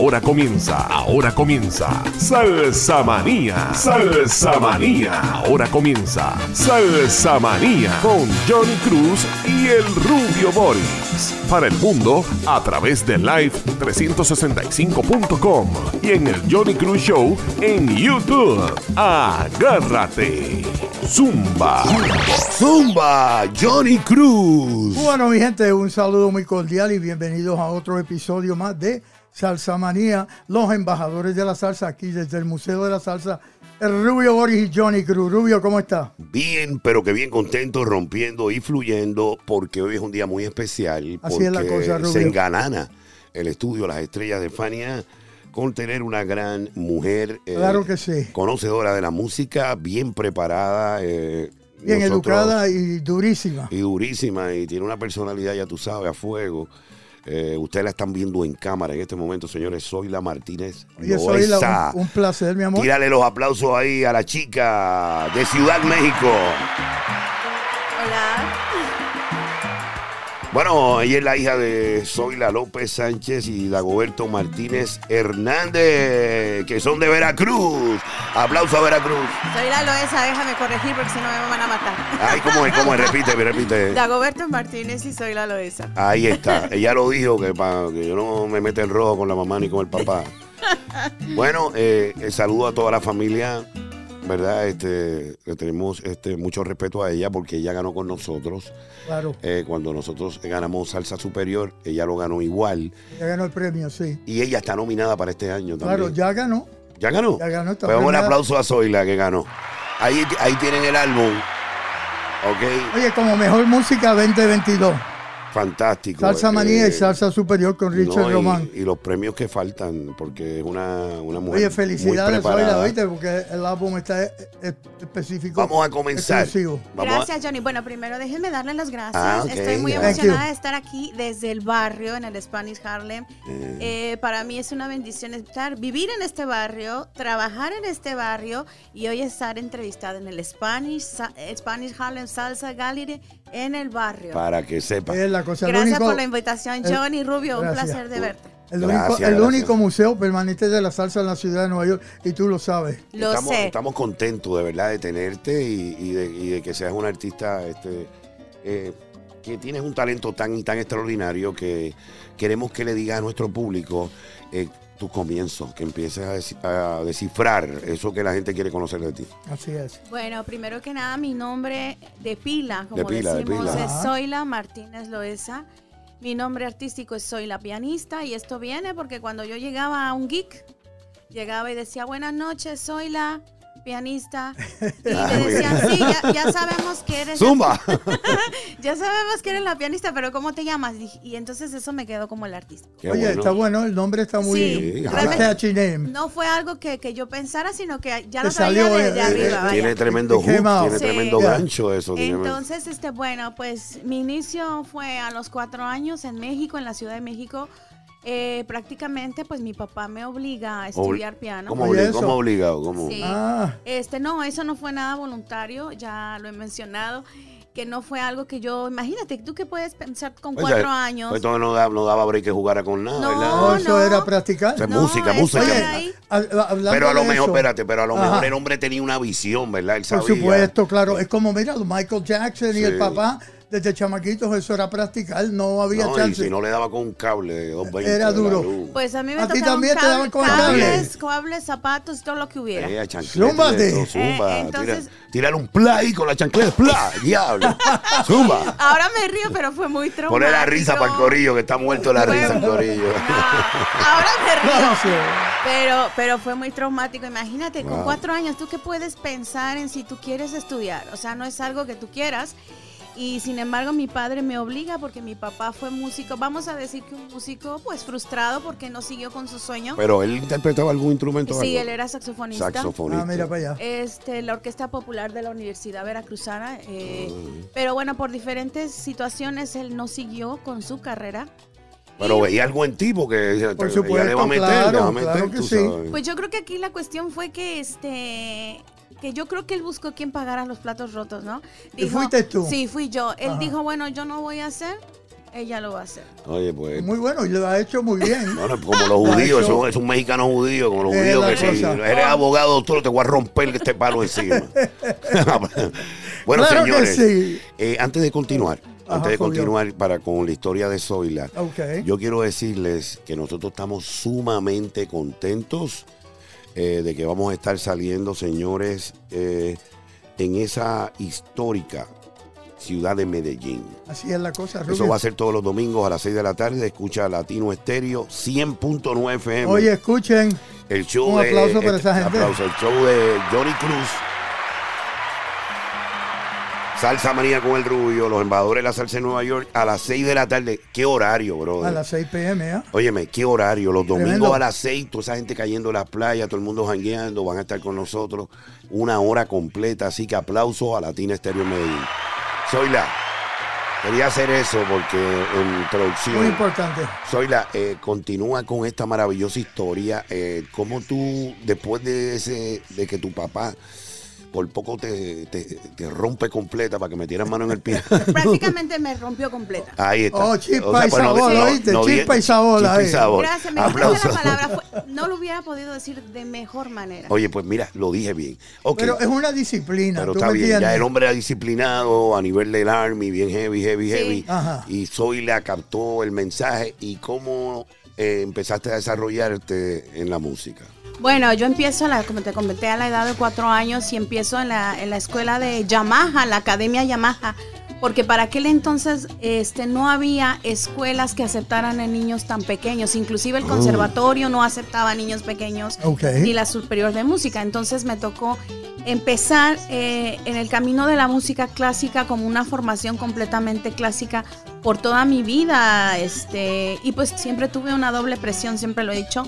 Ahora comienza, ahora comienza. Salsa Manía, Salsa Manía. Ahora comienza Salsa Manía con Johnny Cruz y el Rubio Boris. Para el mundo a través de live365.com y en el Johnny Cruz Show en YouTube. Agárrate. Zumba. Zumba, Johnny Cruz. Bueno, mi gente, un saludo muy cordial y bienvenidos a otro episodio más de Salsa Manía, los embajadores de la salsa aquí desde el Museo de la Salsa, el Rubio Boris y Johnny Cruz. Rubio, ¿cómo está? Bien, pero que bien contento, rompiendo y fluyendo, porque hoy es un día muy especial. Así porque es la cosa, Rubio. Se enganana el estudio Las Estrellas de Fania con tener una gran mujer. eh, Claro que sí. Conocedora de la música, bien preparada. eh, Bien nosotros- educada y durísima. y durísima y tiene una personalidad, ya tú sabes, a fuego. Eh, ustedes la están viendo en cámara en este momento, señores. Soy la Martínez. Oye, soy la- Loaiza. un, un placer, mi amor. Tírale los aplausos ahí a la chica de Ciudad México. Hola. Bueno, ella es la hija de Zoila López Sánchez y Dagoberto Martínez Hernández, que son de Veracruz. Aplauso a Veracruz. Soy la Loesa, déjame corregir porque si no me van a matar. Ay, ¿cómo es? ¿Cómo es? Repite, repite. Dagoberto Martínez y soy la Loesa. Ahí está. Ella lo dijo que para que yo no me meta en rojo con la mamá ni con el papá. Bueno, eh, eh, saludo a toda la familia, ¿verdad? Este, le tenemos este, mucho respeto a ella porque ella ganó con nosotros. Claro. Eh, cuando nosotros ganamos Salsa Superior, ella lo ganó igual. Ya ganó el premio, sí. Y ella está nominada para este año también. Claro, ya ganó. ¿Ya ganó? Ya ganó, Pues un aplauso a Zoila que ganó. Ahí, ahí tienen el álbum. Ok, Oye, como mejor música 2022. Fantástico. Salsa Manía Eh, y Salsa Superior con Richard no, y- Román. Y, los premios que faltan, porque es una, una mujer. Oye, muy felicidades, preparada. Zoila, ¿viste? Porque el álbum está eh, eh, específico. Vamos a comenzar. Vamos a- Gracias, Johnny. Bueno, primero déjenme darle las gracias. Ah. Estoy muy Thank emocionada you. de estar aquí desde el barrio, en el Spanish Harlem. Eh, para mí es una bendición estar, vivir en este barrio, trabajar en este barrio y hoy estar entrevistada en el Spanish, eh, Spanish Harlem Salsa Gallery en el barrio. para que sepa. Es la cosa. el Gracias único- por la invitación, el- Johnny Rubio. Un gracias. placer de verte. El, Gracias, único, el gracias. único museo permanente de la salsa en la ciudad de Nueva York y tú lo sabes. Lo estamos, sé. estamos contentos de verdad de tenerte y, y de, y de que seas un artista este, eh, que tienes un talento tan y tan extraordinario que queremos que le digas a nuestro público eh, tus comienzos, que empieces a, descifrar eso que la gente quiere conocer de ti. Así es. Bueno, primero que nada, mi nombre de pila, como De pila, de decimos, pila. es. Zoila Martínez Loesa. Mi nombre artístico es Soy la pianista y esto viene porque cuando yo llegaba a un geek, llegaba y decía, buenas noches, soy la pianista. Y Ah, me muy decían, sí, ya, ya sabemos que eres... ¡Zumba! Ya sabemos que eres la pianista, pero ¿cómo te llamas? Y, entonces eso me quedó como el artista. Qué Oye, bueno. está bueno, el nombre está muy Sí. No fue algo que, que yo pensara, sino que ya lo traía salió, de, eh, de eh, Tiene, arriba. vaya. tiene tremendo hook, tiene Sí. tremendo Yeah. gancho eso. Entonces, este, bueno, pues mi inicio fue a los cuatro años en México, en la Ciudad de México. Eh, prácticamente, pues mi papá me obliga a estudiar piano. ¿Cómo, Oye, obli- eso. cómo obligado? ¿Cómo? Sí. Ah, Este, no, eso no fue nada voluntario, ya lo he mencionado, que no fue algo que yo, imagínate, tú que puedes pensar con cuatro años. pues, entonces no, daba- no daba break que jugara con nada, No, ¿verdad? no, eso era practicar. O sea, No, música, música. Pero a lo mejor, eso, espérate, pero a lo Ajá. mejor el hombre tenía una visión, ¿verdad? Él Por sabía. supuesto, claro. Es como, mira, Michael Jackson y Sí. el papá, desde chamaquitos, eso era practicar, no había No, y si no le daba con un cable de 220. Era duro. Pues a mí me ¿A ti tocaban también te daban con cables, cable? cables, zapatos, todo lo que hubiera. Eh, chancleta, Zúmbate. esto, zumba. Eh, entonces- Tira- tírale un play con la chancleta, play, diablo. Zumba. Ahora me río, pero fue muy traumático. Ponle la risa para el corillo, que está muerto la risa el corillo. No, ahora me río. No. Pero, pero fue muy traumático. Imagínate, con cuatro años, ¿tú qué puedes pensar en si tú quieres estudiar? O sea, no es algo que tú quieras. Y sin embargo, mi padre me obliga porque mi papá fue músico. Vamos a decir que un músico, pues frustrado porque no siguió con su sueño. Pero él interpretaba algún instrumento. Sí, algo? él era saxofonista. Saxofonista. Ah, mira para allá. Este, la Orquesta Popular de la Universidad Veracruzana. eh, Ah. Pero bueno, por diferentes situaciones él no siguió con su carrera. Pero veía algo en ti porque Por supuesto, le va a meter, claro, le va a meter, claro que tú sí. sabes. Pues yo creo que aquí la cuestión fue que este que yo creo que él buscó quien pagara los platos rotos, ¿no? ¿Y fuiste tú? Sí, fui yo. Él Ajá. dijo, bueno, yo no voy a hacer, ella lo va a hacer. Oye, pues. Muy bueno, y lo ha hecho muy bien. Bueno, como los judíos, eso es un mexicano judío, como los Es judíos que si cosa. eres abogado, doctor, te voy a romper este palo encima. bueno, Claro señores, sí. eh, antes de continuar, Ajá, antes de continuar para con la historia de Zoila, Ok. yo quiero decirles que nosotros estamos sumamente contentos eh, de que vamos a estar saliendo, señores, eh, en esa histórica ciudad de Medellín. Así es la cosa, Rubio. Eso va a ser todos los domingos a las 6 de la tarde. Escucha Latino Estéreo 100.9 FM. Oye, escuchen, el show un de, aplauso para este, esa gente. aplauso, el show de Johnny Cruz. Salsa Manía con el Rubio, los embajadores de la salsa en Nueva York a las 6 de la tarde. ¿Qué horario, bro? a las 6 pm, ¿eh? Óyeme, qué horario. Los domingos Tremendo. a las 6, toda esa gente cayendo en las playas, todo el mundo jangueando, van a estar con nosotros una hora completa. Así que aplausos a Latina Estéreo Medellín. Soy la. Quería hacer eso porque en introducción. Muy importante. Zoila, eh, continúa con esta maravillosa historia. Eh, ¿Cómo tú, después de ese, de que tu papá por poco te, te, te rompe completa para que metieras mano en el piano? Prácticamente me rompió completa. Ahí está. Oh, chispa y pues, sabor, no- ¿oíste? no Chispa y sabor chispa y sabor. Gracias, me Aplausos. la palabra. Fue- no lo hubiera podido decir de mejor manera. Oye, pues mira, lo dije bien. Pero es una disciplina, pero ¿tú está me bien. Ya el hombre era disciplinado a nivel del Army, bien heavy, heavy, Sí. heavy. Ajá. Y Zoila captó el mensaje. ¿Y cómo eh, empezaste a desarrollarte en la música? Bueno, yo empiezo, a la, como te comenté, a la edad de cuatro años y empiezo en la, en la escuela de Yamaha, la Academia Yamaha, porque para aquel entonces este, no había escuelas que aceptaran a niños tan pequeños, inclusive el conservatorio no aceptaba a niños pequeños Ok. ni la superior de música, entonces me tocó empezar eh, en el camino de la música clásica como una formación completamente clásica por toda mi vida, este, y pues siempre tuve una doble presión, siempre lo he dicho,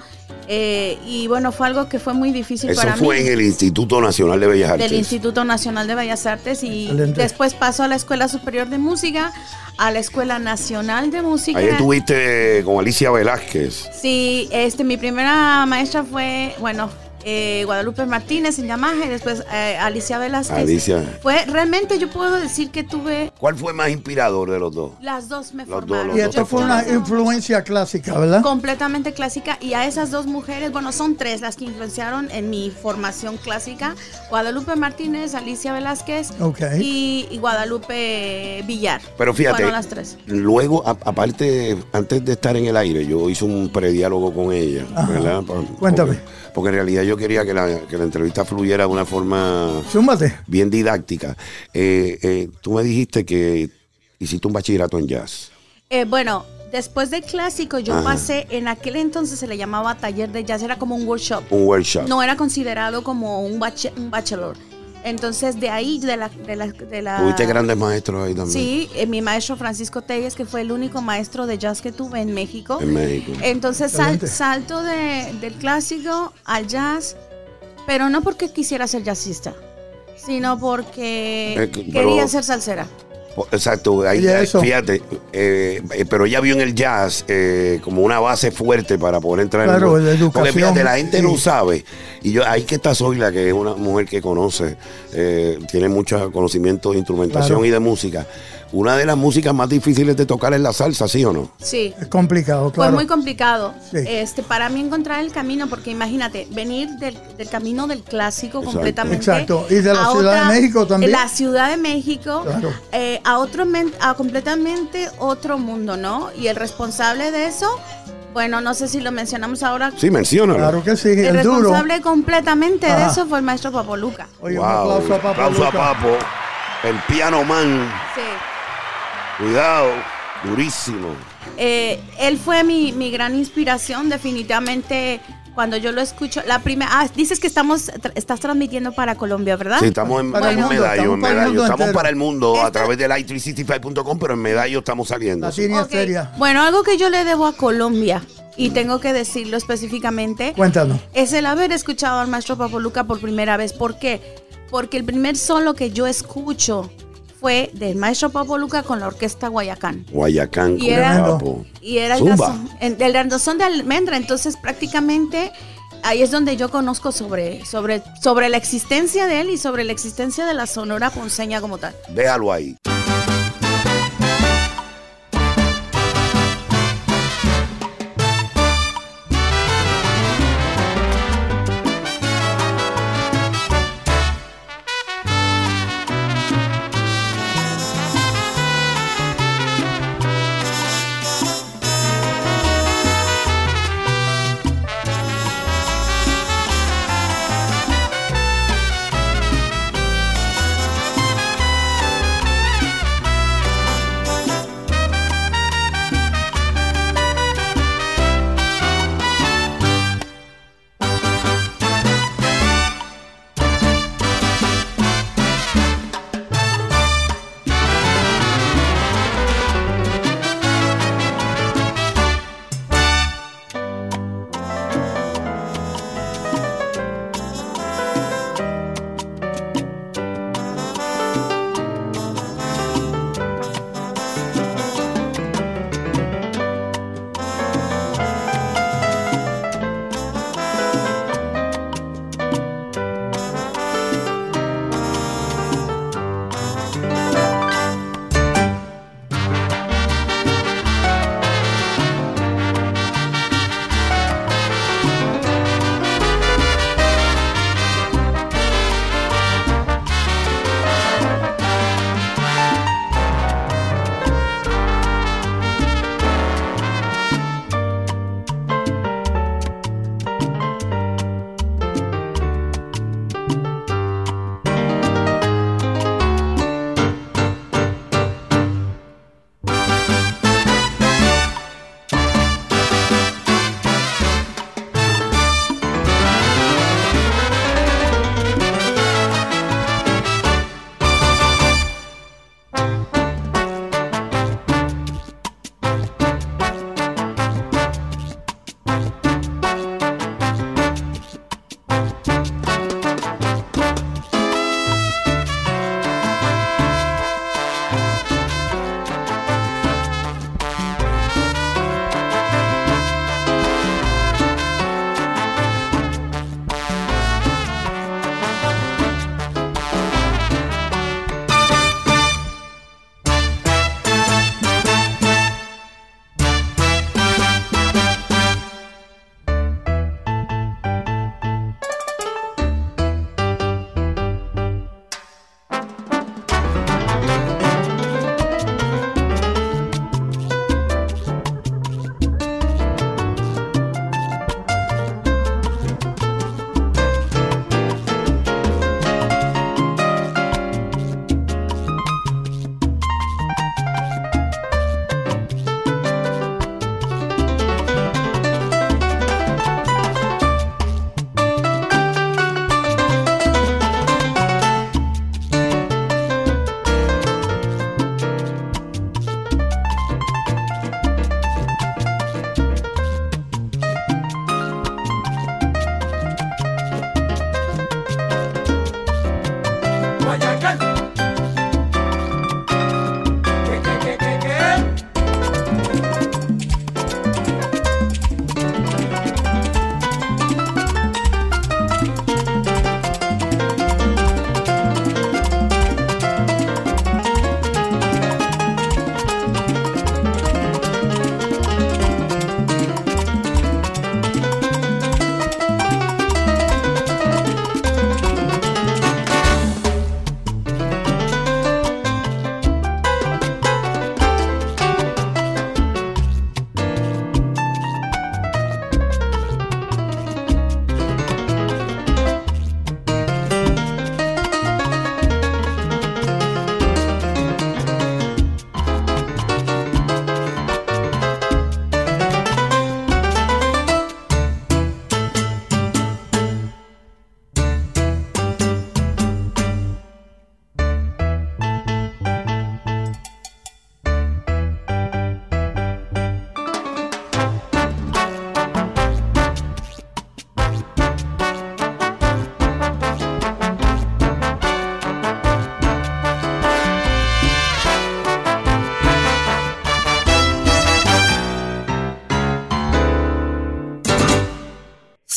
eh, y bueno, fue algo que fue muy difícil Eso para fue mí. en el Instituto Nacional de Bellas Artes. Del Instituto Nacional de Bellas Artes y Excelente. después paso a la Escuela Superior de Música, a la Escuela Nacional de Música. Ahí estuviste con Alicia Velázquez. Sí, este, mi primera maestra fue, bueno, eh, Guadalupe Martínez en Yamaha y después eh, Alicia Velázquez. Alicia. Fue, realmente yo puedo decir que tuve, ¿Cuál fue más inspirador de los dos? las dos me Los dos, formaron. Y dos. esto Yo fue una influencia clásica, ¿verdad? completamente clásica y a esas dos mujeres, bueno, son tres las que influenciaron en mi formación clásica, Guadalupe Martínez, Alicia Velázquez y, y Guadalupe Villar. Pero fíjate, Fueron las tres. luego, a- aparte, antes de estar en el aire, yo hice un prediálogo con ella, Ajá. ¿verdad? Cuéntame. Porque, porque en realidad yo quería que la, que la entrevista fluyera de una forma Súmate. bien didáctica. Eh, eh, tú me dijiste que hiciste un bachillerato en jazz. Eh, bueno, después del clásico yo Ajá. pasé, en aquel entonces se le llamaba taller de jazz, era como un workshop. Un workshop. No era considerado como un, bache- un bachelor. Entonces de ahí, de la... De la, de la- Tuviste grandes maestros ahí también. Sí, eh, mi maestro Francisco Telles, que fue el único maestro de jazz que tuve en México. En México. Entonces sal- salto de- del clásico al jazz, pero no porque quisiera ser jazzista, sino porque Eh, quería ser salsera. Po- Exacto, ahí, fíjate, eh, eh, pero ella vio en el jazz eh, como una base fuerte para poder entrar Claro, en la el Porque educación, fíjate, la gente sí. no sabe. Y yo ahí que está Zoila, que es una mujer que conoce, eh, tiene mucho conocimiento de instrumentación Claro. y de música. Una de las músicas más difíciles de tocar es la salsa, ¿sí o no? Sí. Es complicado, Fue claro. muy complicado Sí. este, para mí encontrar el camino, porque imagínate, venir del, del camino del clásico Exacto. completamente. Exacto. Y de la Ciudad de México también. La Ciudad de México, Claro. eh, a, otro, a completamente otro mundo, ¿no? Y el responsable de eso, bueno, no sé si lo mencionamos ahora. Sí, menciónalo. Claro que sí, el el, duro. responsable completamente de eso fue el maestro Papoluca. Oye, Wow, un aplauso a Papo. aplauso a. Papo, el piano man. Sí. Cuidado, durísimo. Eh, él fue mi, mi gran inspiración, definitivamente. Cuando yo lo escucho, la primera, ah, dices que estamos, tra- estás transmitiendo para Colombia, ¿verdad? Sí, estamos en, Para en el mundo, Medallo, estamos en para el Medallo. mundo Estamos entero. para el mundo a Esta- través del i365.com, pero en Medallo estamos saliendo. La sí. Tini Ok. Esteria. Bueno, algo que yo le debo a Colombia, y tengo que decirlo específicamente, Cuéntanos. es el haber escuchado al maestro Papoluca por primera vez. ¿Por qué? Porque el primer solo que yo escucho fue del maestro Papo Luca con la orquesta Guayacán. Guayacán, Y era- Papo. Y era el Zumba. danzón, el danzón de almendra. Entonces, prácticamente ahí es donde yo conozco sobre, sobre, sobre la existencia de él y sobre la existencia de la Sonora Ponceña como tal. Véalo ahí.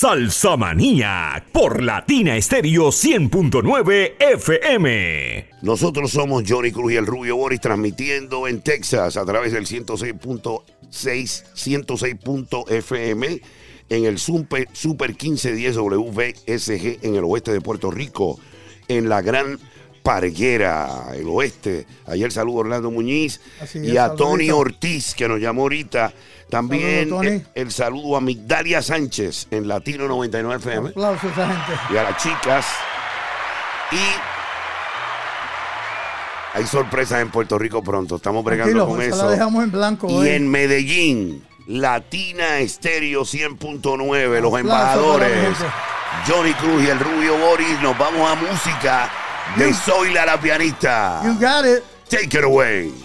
Salsa Manía por Latina Estéreo 100.9 FM. Nosotros somos Johnny Cruz y el Rubio Boris transmitiendo en Texas a través del 106.6, 106.fm en el Super, Super 1510 WSG en el oeste de Puerto Rico, en la Gran Parguera, el oeste. Ayer saludo a Orlando Muñiz y a Tony Ortiz, que nos llamó ahorita. También el, saludo a Migdalia Sánchez en Latino 99 FM. Aplausos a esa gente. Y a las chicas. Y hay sorpresas en Puerto Rico pronto. Estamos bregando con eso. La dejamos en blanco. Y en Medellín, Latina Estéreo 100.9, los embajadores. Johnny Cruz y el Rubio Boris. Nos vamos a música de Zoila la pianista. You got it. Take it away.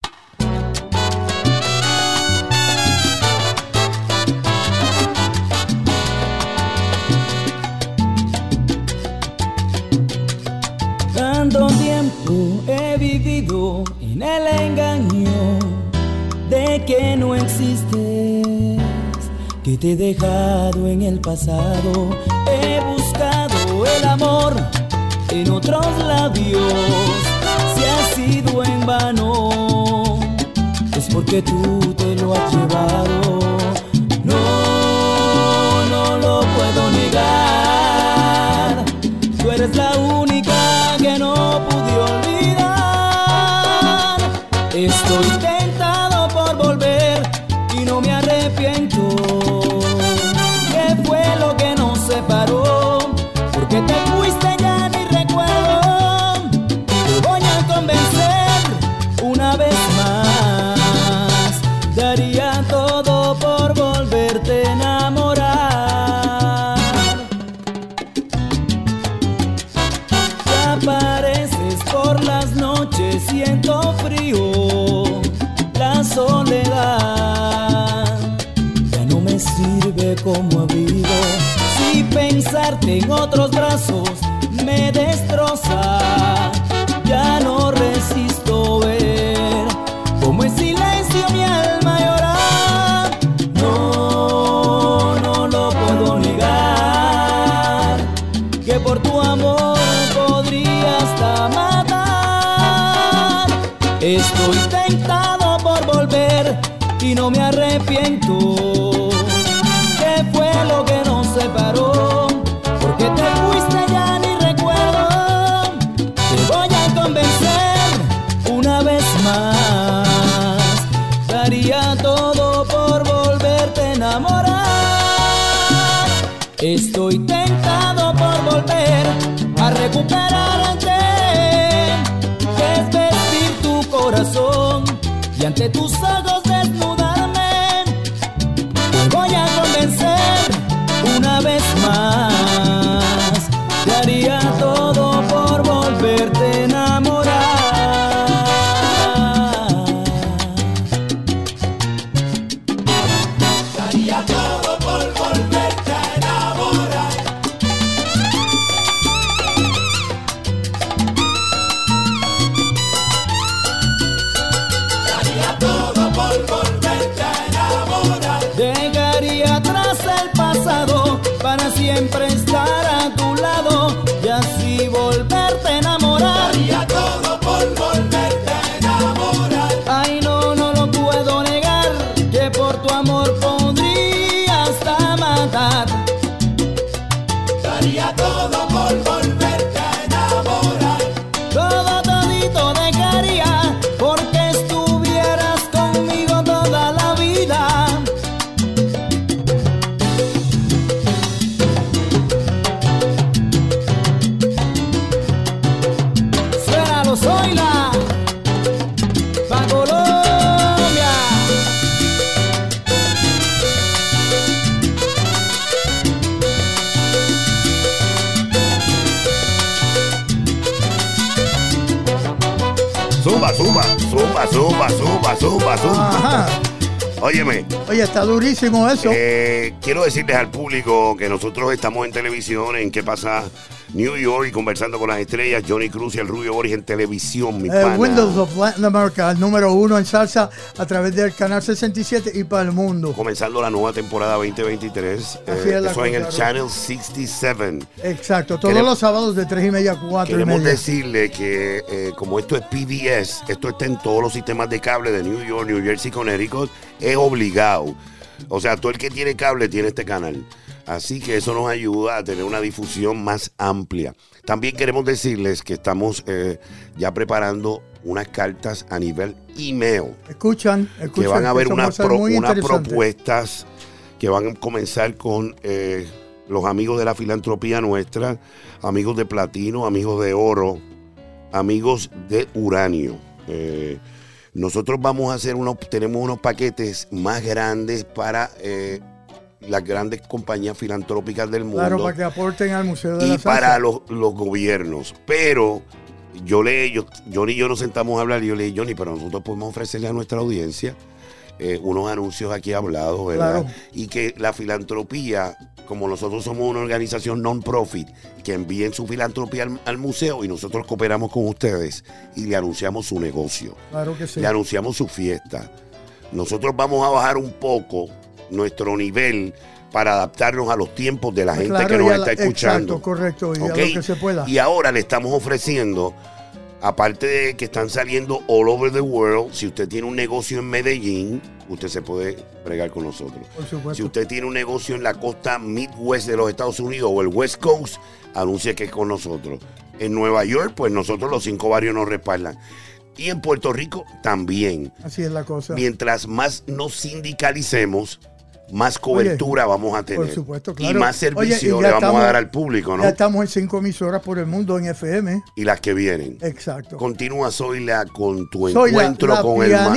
He buscado el amor en otros labios. Si ha sido en vano, es porque tú te lo has llevado. No, no lo puedo negar. Tú eres la única que no pude olvidar. Estoy tentado por volver y no me arrepiento. Que es vestir tu corazón y ante tus ojos Oye, está durísimo eso. eh, quiero decirles al público que nosotros estamos en televisión en ¿Qué pasa? New York y conversando con las estrellas, Johnny Cruz y el Rubio Boris en televisión, mi Eh, pana. Windows of Latin America, el número uno en salsa a través del canal 67 y para el mundo. Comenzando la nueva temporada 2023. eh, es eso en el Channel 67. Exacto, todos Queremos- los sábados de 3 y media a 4 y Queremos media. decirle que eh, como esto es PBS, esto está en todos los sistemas de cable de New York, New Jersey, Connecticut, es obligado. O sea, todo el que tiene cable tiene este canal. Así que eso nos ayuda a tener una difusión más amplia. También queremos decirles que estamos eh, ya preparando unas cartas a nivel email Escuchan, escuchan. que van a haber unas, pro- propuestas que van a comenzar con eh, los amigos de la filantropía nuestra, amigos de platino, amigos de oro, amigos de uranio. Eh, nosotros vamos a hacer unos, tenemos unos paquetes más grandes para eh, las grandes compañías filantrópicas del mundo Claro, para que aporten al Museo de y la Salsa. para los, los gobiernos. Pero yo le, yo, Johnny y yo nos sentamos a hablar y yo le dije, Johnny, pero nosotros podemos ofrecerle a nuestra audiencia eh, unos anuncios aquí hablados, ¿verdad? Claro. Y que la filantropía, como nosotros somos una organización non-profit, que envíen su filantropía al, al museo y nosotros cooperamos con ustedes y le anunciamos su negocio Claro que sí. le anunciamos su fiesta. Nosotros vamos a bajar un poco nuestro nivel para adaptarnos a los tiempos de la gente Claro, que nos está la- escuchando. Exacto, correcto, y a lo que se pueda. Y ahora le estamos ofreciendo, aparte de que están saliendo all over the world, si usted tiene un negocio en Medellín, usted se puede bregar con nosotros. Por supuesto. Si usted tiene un negocio en la costa Midwest de los Estados Unidos o el West Coast, anuncie que es con nosotros. En Nueva York, pues nosotros los cinco barrios nos respaldan. Y en Puerto Rico también. Así es la cosa. Mientras más nos sindicalicemos, más cobertura vamos a tener. por supuesto, claro. Y más servicio Oye, y le vamos estamos- a dar al público, ¿no? Ya estamos en cinco emisoras por el mundo en FM. Y las que vienen. Exacto. Continúa, Zoila, con tu Soy encuentro la con el, ma-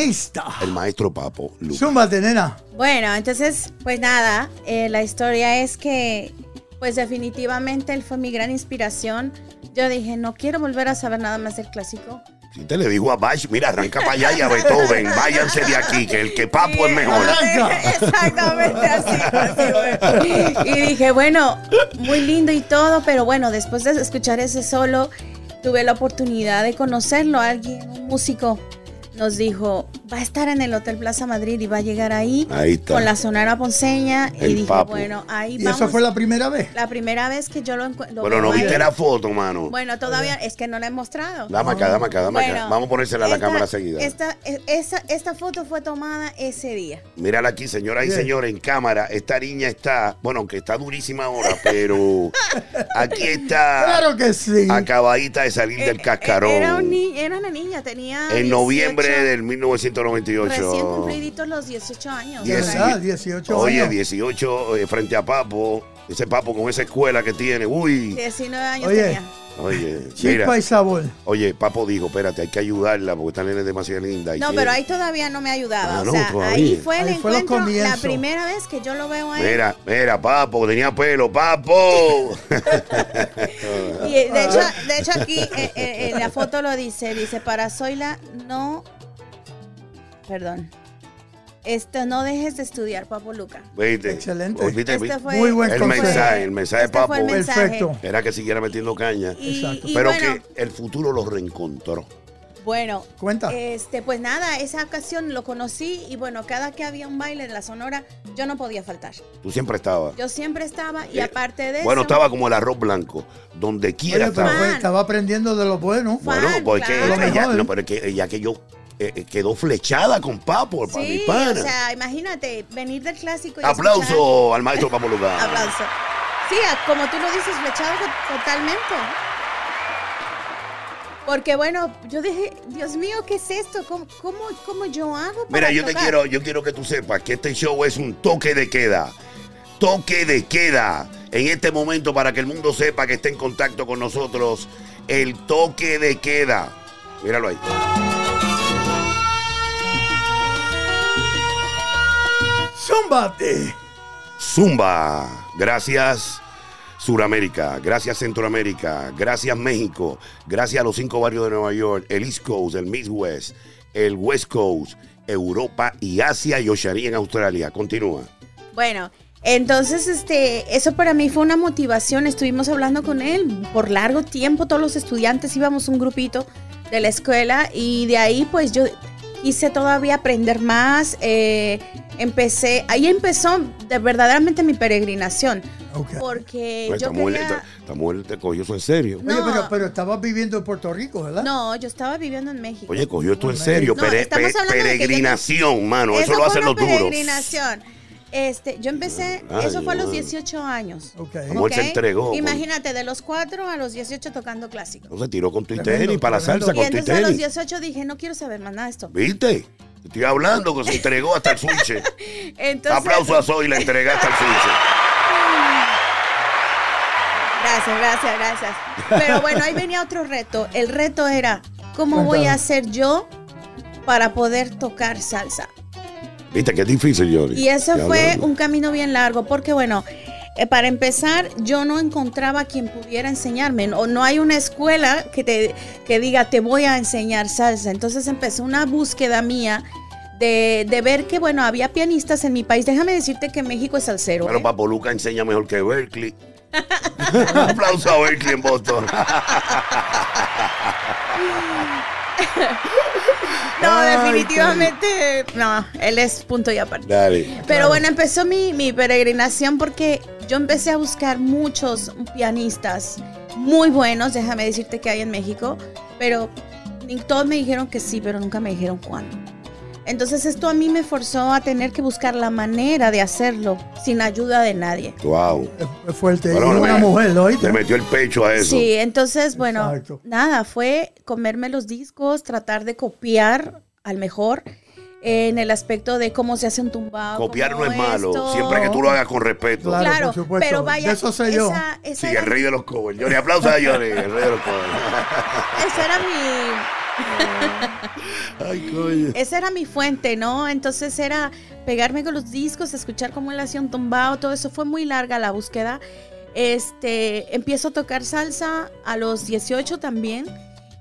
el maestro Papo. Lucas. Zúmbate, nena. Bueno, entonces, pues nada, eh, la historia es que, pues definitivamente él fue mi gran inspiración. Yo dije, no quiero volver a saber nada más del clásico. Si te le digo a Bach, mira, arranca para allá y a Beethoven, váyanse de aquí, que el que Papo es mejor. Exactamente así, y dije, bueno, muy lindo y todo, pero bueno, después de escuchar ese solo, tuve la oportunidad de conocerlo, alguien, un músico nos dijo, va a estar en el Hotel Plaza Madrid y va a llegar ahí, Ahí está. con la Sonora Ponceña. El y dije, Papo. bueno, ahí ¿Y vamos. eso fue la primera vez? La primera vez que yo lo encuentro. Bueno, no viste la foto, mano. Bueno, todavía es que no la he mostrado. Dame acá, dame acá, dame acá. Vamos a ponérsela a la esta- cámara seguida. Esta, e- esa, esta foto fue tomada ese día. Mírala aquí, señoras y señores, en cámara. Esta niña está, bueno, aunque está durísima ahora, pero aquí está Claro que sí. acabadita de salir del Eh, cascarón. Era, un ni- era una niña, tenía. en 18, noviembre del 1998. Recién cumpliditos los 18 años. De Diez- ¿verdad? verdad, 18 Oye, años. 18 eh, frente a Papo. Ese Papo con esa escuela que tiene. Uy. 19 años Oye. tenía. Oye, mira. y sabor. Oye, Papo dijo, espérate, hay que ayudarla porque esta nena es demasiado linda. y No, quiere- pero ahí todavía no me ayudaba. Ah, o no, sea, todavía. ahí fue el Ahí fue los encuentro, la primera vez que yo lo veo ahí. Mira, mira, Papo, tenía pelo, Papo. Y de hecho, de hecho aquí eh, eh, en la foto lo dice, dice, para Zoila no, perdón, esto no dejes de estudiar, Papo Luca. ¿Viste? Excelente. Este fue, Muy buen el consejo. mensaje, el mensaje de este Papo fue el mensaje. Perfecto. era que siguiera metiendo caña. Y, Exacto. y pero bueno, que el futuro lo reencontró. bueno, Cuenta. este, pues nada, esa ocasión lo conocí y bueno, cada que había un baile en la Sonora, yo no podía faltar. Tú siempre estabas. Yo siempre estaba y Eh, aparte de Bueno, eso, estaba como el arroz blanco. Donde quiera estaba. estaba aprendiendo de lo bueno. Fan, Bueno, porque claro. ella, Lo no, mejor. pero es que ella que yo eh, eh, quedó flechada con Papo, para mi Sí, pana. o sea, imagínate, venir del clásico y Aplauso escuchar- al maestro Papo Lugar. Aplauso. Sí, como tú lo dices, flechado to- totalmente. Porque bueno, yo dije, Dios mío, ¿qué es esto? ¿Cómo, cómo, cómo yo hago para Mira, yo te quiero, yo quiero que tú sepas que este show es un toque de queda. Toque de queda. En este momento, para que el mundo sepa que está en contacto con nosotros, el toque de queda. Míralo ahí. ¡Zúmbate! Zumba. Gracias. Suramérica, gracias Centroamérica, gracias México, gracias a los cinco barrios de Nueva York, el East Coast, el Midwest, el West Coast, Europa y Asia y Oceanía en Australia. Continúa. Bueno, entonces este, eso para mí fue una motivación. Estuvimos hablando con él por largo tiempo, todos los estudiantes íbamos un grupito de la escuela y de ahí pues yo quise todavía aprender más. eh, empecé, ahí empezó de verdaderamente mi peregrinación. Ok. Porque Esta yo mujer, quería... mujer te cogió eso en serio. No. Oye, pero, pero estabas viviendo en Puerto Rico, ¿verdad? No, yo estaba viviendo en México. Oye, cogió esto en serio. No, Pere- pe- peregrinación, mano. Eso, lo fue hacen los duros. peregrinación. Este, yo empecé, Ay, eso fue a los madre. 18 años. Ok. La mujer se entregó. con- Imagínate, de los 4 a los 18 tocando clásico. No se tiró con tu tenis para la salsa Y con tu entonces a los tenis. 18 dije, no quiero saber más nada de esto. ¿Viste? Te estoy hablando que se entregó hasta el switch. Entonces, Aplauso a Zoe, la entregaste al switch. Gracias, gracias, gracias. Pero bueno, ahí venía otro reto. El reto era, ¿cómo voy a hacer yo para poder tocar salsa? ¿Viste que es difícil, Johnny? Y eso fue un camino bien largo, porque bueno, eh, para empezar, yo no encontraba quien pudiera enseñarme, o no hay una escuela que te que diga te voy a enseñar salsa. Entonces empezó una búsqueda mía de, de ver que bueno, había pianistas en mi país. Déjame decirte que México es salsero. Pero ¿eh? Papo Luca enseña mejor que Berkeley. Un aplauso a Berkeley en Boston. No, Ay, definitivamente no, él es punto y aparte. Dale. Pero Claro. bueno, empezó mi, mi peregrinación porque yo empecé a buscar muchos pianistas muy buenos, déjame decirte que hay en México, pero todos me dijeron que sí, pero nunca me dijeron cuándo. Entonces esto a mí me forzó a tener que buscar la manera de hacerlo sin ayuda de nadie. Wow. Es- fuerte. Bueno, una me- mujer, ¿lo Le oíste? metió el pecho a eso. Sí, entonces, bueno, Exacto. nada, fue comerme los discos, tratar de copiar al mejor en el aspecto de cómo se hace un tumbado. Copiar no es malo, siempre que tú lo hagas con respeto. Claro, Claro, por supuesto. pero vaya, De eso sé yo. esa, esa Sí, era, el rey de los covers. Johnny, aplausos a Johnny, el rey de los covers. esa era mi, Ay, coño. esa era mi fuente, ¿no? Entonces era pegarme con los discos, escuchar cómo él hacía un tumbado, todo eso fue muy larga la búsqueda. Este, empiezo a tocar salsa a los 18 también.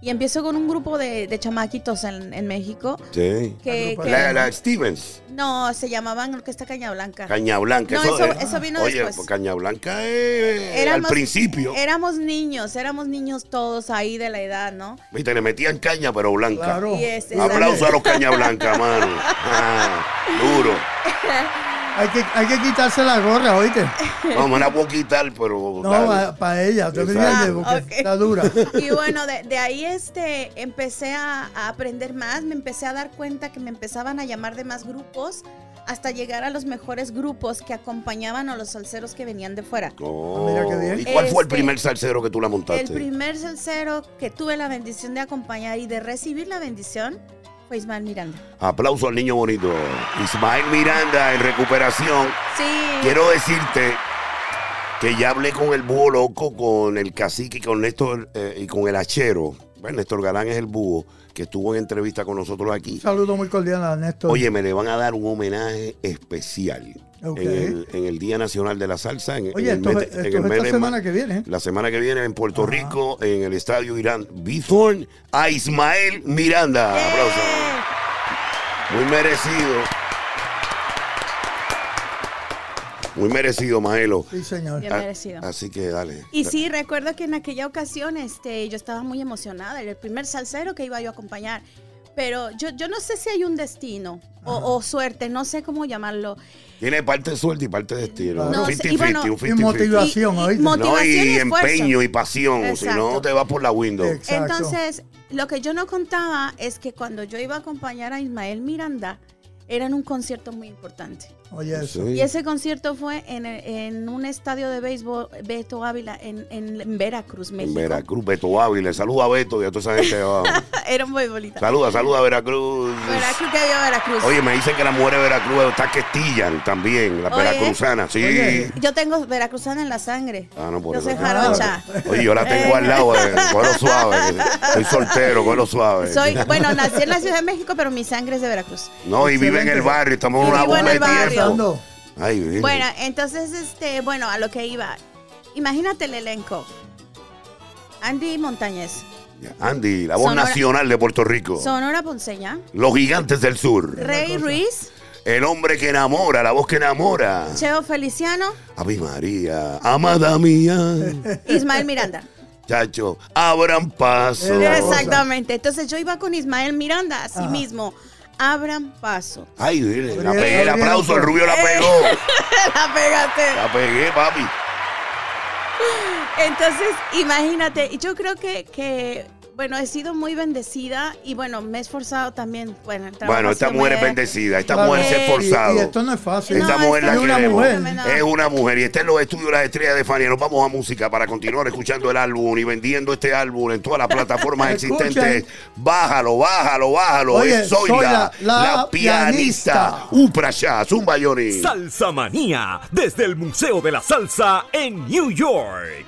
Y empiezo con un grupo de, de chamaquitos en, en México. Sí. Que, que- La, la Stevens, no, se llamaban Orquesta Caña Blanca. Caña Blanca. No, eso- eso vino oye, después. pues Caña Blanca es Éramos- al principio. Éramos niños, éramos niños todos ahí de la edad, ¿no? Viste, le metían caña, pero blanca. Claro. Y es- Aplauso a los Caña Blanca, mano. Ah, duro. Hay que, hay que quitarse la gorra, oíste. No, me la puedo quitar, pero. No, para ella, ¿tú me Exacto. entiendes? Porque Ah, ok. está dura. Y bueno, de, de ahí este, empecé a, a aprender más, me empecé a dar cuenta que me empezaban a llamar de más grupos hasta llegar a los mejores grupos que acompañaban a los salseros que venían de fuera. Oh, Mira qué bien. ¿Y cuál fue el Este, primer salsero que tú la montaste? El primer salsero que tuve la bendición de acompañar y de recibir la bendición fue Ismael Miranda. Aplauso al niño bonito. Ismael Miranda en recuperación. Sí. Quiero decirte que ya hablé con el búho loco, con el cacique, con Néstor eh, y con el hachero. Bueno, Néstor Galán es el búho que estuvo en entrevista con nosotros aquí. Un saludo muy cordial a Néstor. Oye, me le van a dar un homenaje especial En, el, en el Día Nacional de la Salsa. En, Oye, en el esto, mes es- de- en esto el mes de semana ma- que viene. ¿eh? La semana que viene en Puerto Ajá. Rico, en el estadio Irán Bithorn, a Ismael Miranda. ¡Eh! Aplausos. Muy merecido. Muy merecido, Maelo. Sí, señor. Bien merecido. Así que dale. Y sí, recuerdo que en aquella ocasión este, yo estaba muy emocionada, era el primer salsero que iba yo a acompañar. Pero yo, yo no sé si hay un destino o, o suerte, no sé cómo llamarlo. Tiene parte de suerte y parte de destino. No, Un sí, 50-50, y bueno- un Y 50-50. motivación, Y- No, y empeño y pasión. Si no, te vas por la window. Exacto. Entonces, lo que yo no contaba es que cuando yo iba a acompañar a Ismael Miranda, era en un concierto muy importante. Oye, eso. Sí. Y ese concierto fue en, en un estadio de béisbol, Beto Ávila, en, en- en Veracruz, En México. Veracruz, Beto Ávila. Saluda a Beto y a toda esa gente. Era muy bonita. saluda, saluda a Veracruz. Veracruz, que viva Veracruz. Oye, me dicen que las mujeres de Veracruz está que estillan también, las Oye. veracruzanas. Sí. Oye. Yo tengo veracruzana en la sangre. Ah, no, por Yo eso. soy jarocha. Oye, yo la tengo al lado, eh. cógelo suave. que Estoy soltero, cógelo suave. Soy, bueno, nací en la Ciudad de México, pero mi sangre es de Veracruz. No, y vive en el barrio, estamos en una en bomba de tiempo. Ay. Bueno, entonces, este, bueno, a lo que iba. Imagínate el elenco. Andy Montañez, Andy, la voz Sonora- nacional de Puerto Rico. Sonora Ponceña, Los gigantes del sur. Rey Ruiz, El hombre que enamora, la voz que enamora. Cheo Feliciano, Ave María, amada mía. Ismael Miranda. Chacho, abran paso. Exactamente. Entonces yo iba con Ismael Miranda, así Ajá. mismo. Abran paso. Ay, virgen, la pegué, el aplauso, el rubio la pegó. La pegaste. La pegué, papi. Entonces, imagínate, y yo creo que, que, bueno, he sido muy bendecida y bueno, me he esforzado también. Bueno, el Bueno, esta mujer es bendecida, esta Claro. mujer se ha esforzado. Y, y esto no es fácil. Esta No, mujer la es una queremos. mujer. Es una mujer y está en los estudios de las estrellas de Fania. Nos vamos a música para continuar escuchando el álbum y vendiendo este álbum en todas las plataformas existentes. Bájalo, bájalo, bájalo. Oye, Es soy, soy la, la- la la pianista. pianista. Uprasha, Zumba Johnny. Salsa Manía, desde el Museo de la Salsa en New York.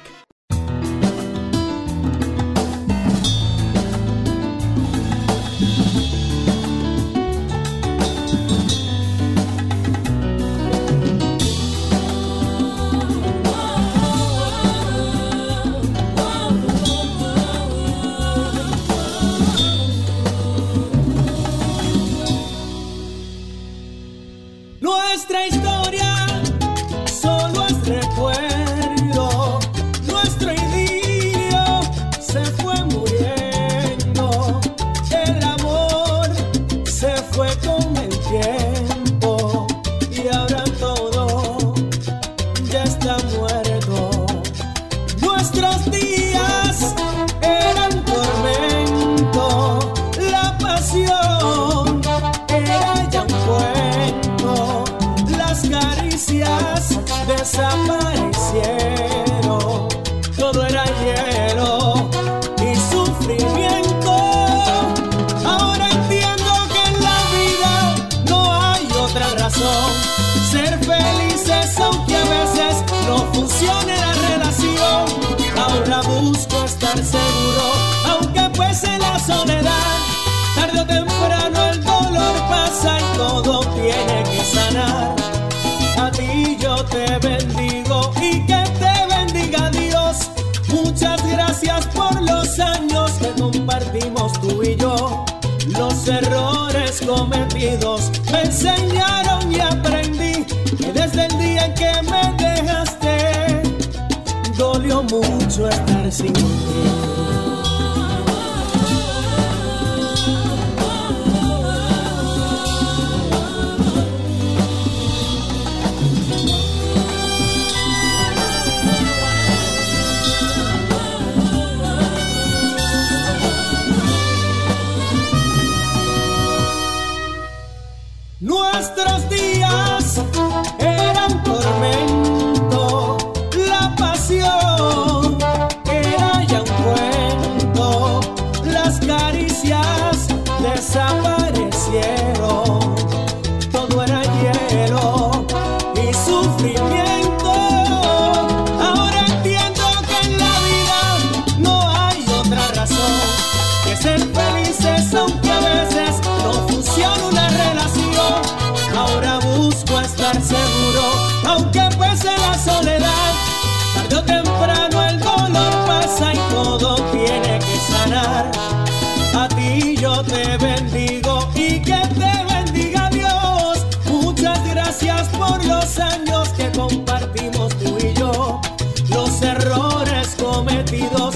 Desaparecieron. Todo era hielo y sufrimiento. Ahora entiendo que en la vida no hay otra razón. Ser felices aunque a veces no funcione la relación. Ahora busco estar seguro, aunque pese la soledad. Tarde o temprano el dolor pasa y todo tiene que sanar. Ti yo te bendigo y que te bendiga Dios. Muchas gracias por los años que compartimos tú y yo. Los errores cometidos me enseñaron y aprendí que desde el día en que me dejaste, dolió mucho estar sin ti. Todo tiene que sanar. A ti yo te bendigo y que te bendiga Dios. Muchas gracias por los años que compartimos tú y yo. Los errores cometidos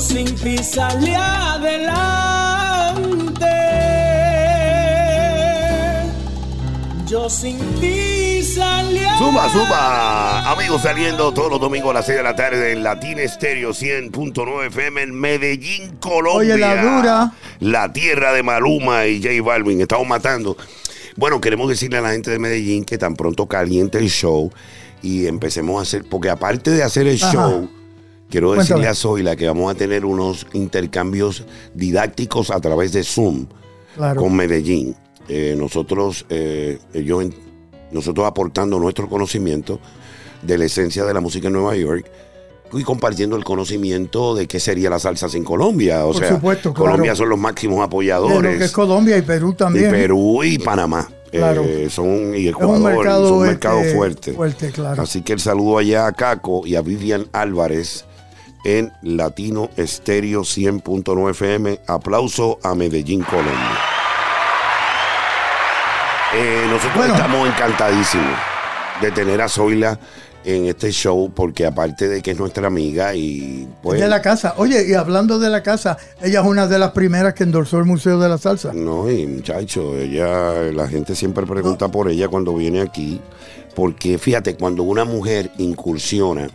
sin ti salí adelante. Yo sin ti salí Suba, suba. Amigos, saliendo todos los domingos a las 6 de la tarde en Latina Estéreo 100.9 FM en Medellín, Colombia. Oye, la dura. La tierra de Maluma y J Balvin. Estamos matando. Bueno, queremos decirle a la gente de Medellín que tan pronto caliente el show y empecemos a hacer, porque aparte de hacer el Ajá. show, quiero decirle Cuéntame. a Zoila que vamos a tener unos intercambios didácticos a través de Zoom Claro. con Medellín. Eh, nosotros, eh, nosotros aportando nuestro conocimiento de la esencia de la música en Nueva York y compartiendo el conocimiento de qué sería la salsa sin Colombia. O Por sea, supuesto, claro. Colombia son los máximos De apoyadores. lo que es Colombia y Perú y también. Perú y Panamá. Claro. Eh, son, y es Ecuador, un mercado, son un mercado este, fuerte. fuerte, claro. Así que el saludo allá a Caco y a Vivian Álvarez en Latino Estéreo 100.9 FM. Aplauso a Medellín, Colombia. Eh, nosotros Bueno. estamos encantadísimos de tener a Zoila en este show porque aparte de que es nuestra amiga y pues de la casa. Oye, y hablando de la casa, ella es una de las primeras que endorsó el Museo de la Salsa. No, y muchacho, ella, la gente siempre pregunta por ella cuando viene aquí, porque fíjate, cuando una mujer incursiona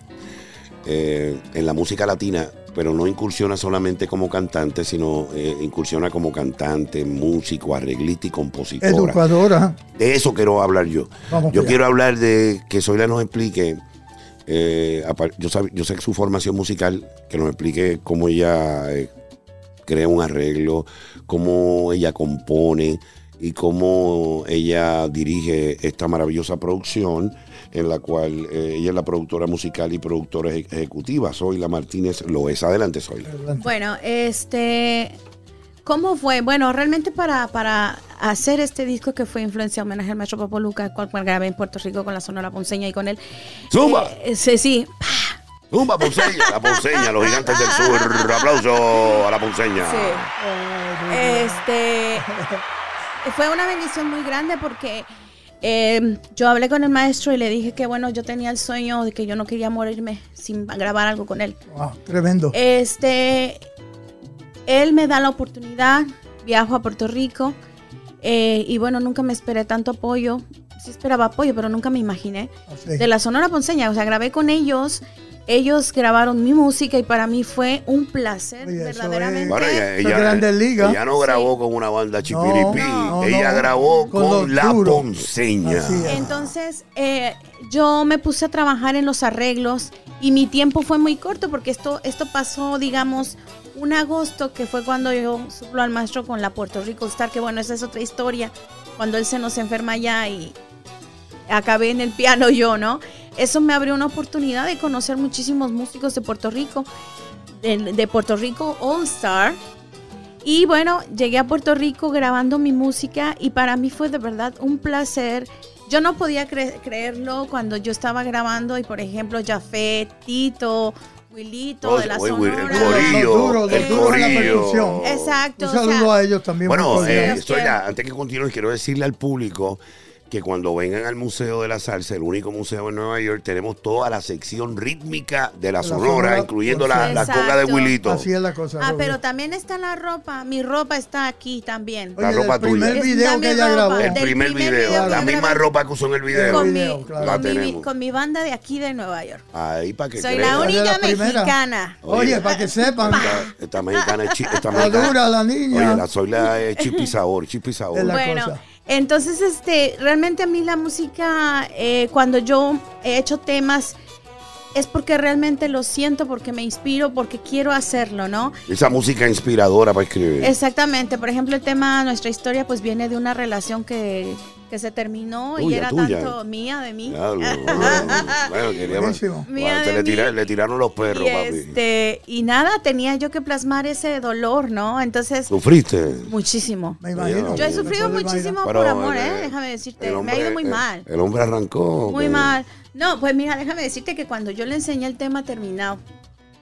eh, en la música latina, pero no incursiona solamente como cantante, sino eh, incursiona como cantante, músico, arreglista y compositora. Educadora. De eso quiero hablar yo. Vamos yo allá. quiero hablar de que Zoila nos explique, eh, yo, sab- yo sé que su formación musical, que nos explique cómo ella eh, crea un arreglo, cómo ella compone y cómo ella dirige esta maravillosa producción en la cual eh, ella es la productora musical y productora eje- ejecutiva. Zoila Martínez lo es. Adelante, Zoila. Bueno, este, ¿cómo fue? Bueno, realmente para, para hacer este disco que fue influencia homenaje al maestro Papo Luca, cual, cual grabé en Puerto Rico con la Sonora Ponceña y con él. ¡Zumba! Eh, sí, sí. ¡Zumba, Ponceña! La Ponceña, los gigantes del sur. Aplauso a la Ponceña. Sí. Este fue una bendición muy grande porque eh, yo hablé con el maestro y le dije que bueno, yo tenía el sueño de que yo no quería morirme sin grabar algo con él. Wow, tremendo. Este, él me da la oportunidad, viajo a Puerto Rico eh, y bueno, nunca me esperé tanto apoyo. Sí esperaba apoyo, pero nunca me imaginé. De la Sonora Ponceña, o sea, grabé con ellos. Ellos grabaron mi música y para mí fue un placer, Oye, verdaderamente. Bueno, ella, ella- Ligas. ella no grabó con una banda No, no, ella no. grabó Con la ponceña. Entonces, eh, yo me puse a trabajar en los arreglos y mi tiempo fue muy corto porque esto, esto pasó, digamos, un agosto, que fue cuando yo suplo al maestro con la Puerto Rico Star, que bueno, esa es otra historia, cuando él se nos enferma allá y acabé en el piano yo, ¿no? Eso me abrió una oportunidad de conocer muchísimos músicos de Puerto Rico, de, de Puerto Rico All Star. Y bueno, llegué a Puerto Rico grabando mi música y para mí fue de verdad un placer. Yo no podía cre- creerlo cuando yo estaba grabando y por ejemplo Jafet, Tito, Wilito de la Oye, Sonora. el corillo, el corillo. percusión. Exacto. Un o sea, saludo a ellos también. Bueno, eh, estoy antes que continúe, quiero decirle al público que cuando vengan al Museo de la Salsa, el único museo en Nueva York, tenemos toda la sección rítmica de la la Sonora, Sonora, incluyendo la, la conga de Wilito. Así es la cosa. Ah, pero también está la ropa. Mi ropa está aquí también. La ropa el primer tuya. video que ella grabó. El primer video, la misma ropa que usó en el video. Con mi, video, claro. La con, mi, tenemos. con mi banda de aquí de Nueva York. Ahí para que Soy crean. la única la mexicana. Oye, para que sepan. Esta, esta mexicana es chi- esta Está mexicana- dura la niña. Oye, la Zoila es chip y sabor, la bueno, cosa. Entonces, este, realmente a mí la música, eh, cuando yo he hecho temas, es porque realmente lo siento, porque me inspiro, porque quiero hacerlo, ¿no? Esa música inspiradora para escribir. Exactamente. Por ejemplo, el tema, nuestra historia, pues viene de una relación que, que se terminó y era tuya. tanto mía de mí. Diablo, bueno, queríamos- Mía de le, tira- mí. le tiraron los perros, y, papi. este, y nada, tenía yo que plasmar ese dolor, ¿no? Entonces, ¿Sufriste? muchísimo. Me imagino. Yo he sufrido muchísimo Pero, por amor, eh, ¿eh? Déjame decirte. me ha ido muy eh, mal. El hombre arrancó. Muy que- mal. No, pues mira, déjame decirte que cuando yo le enseñé el tema terminado,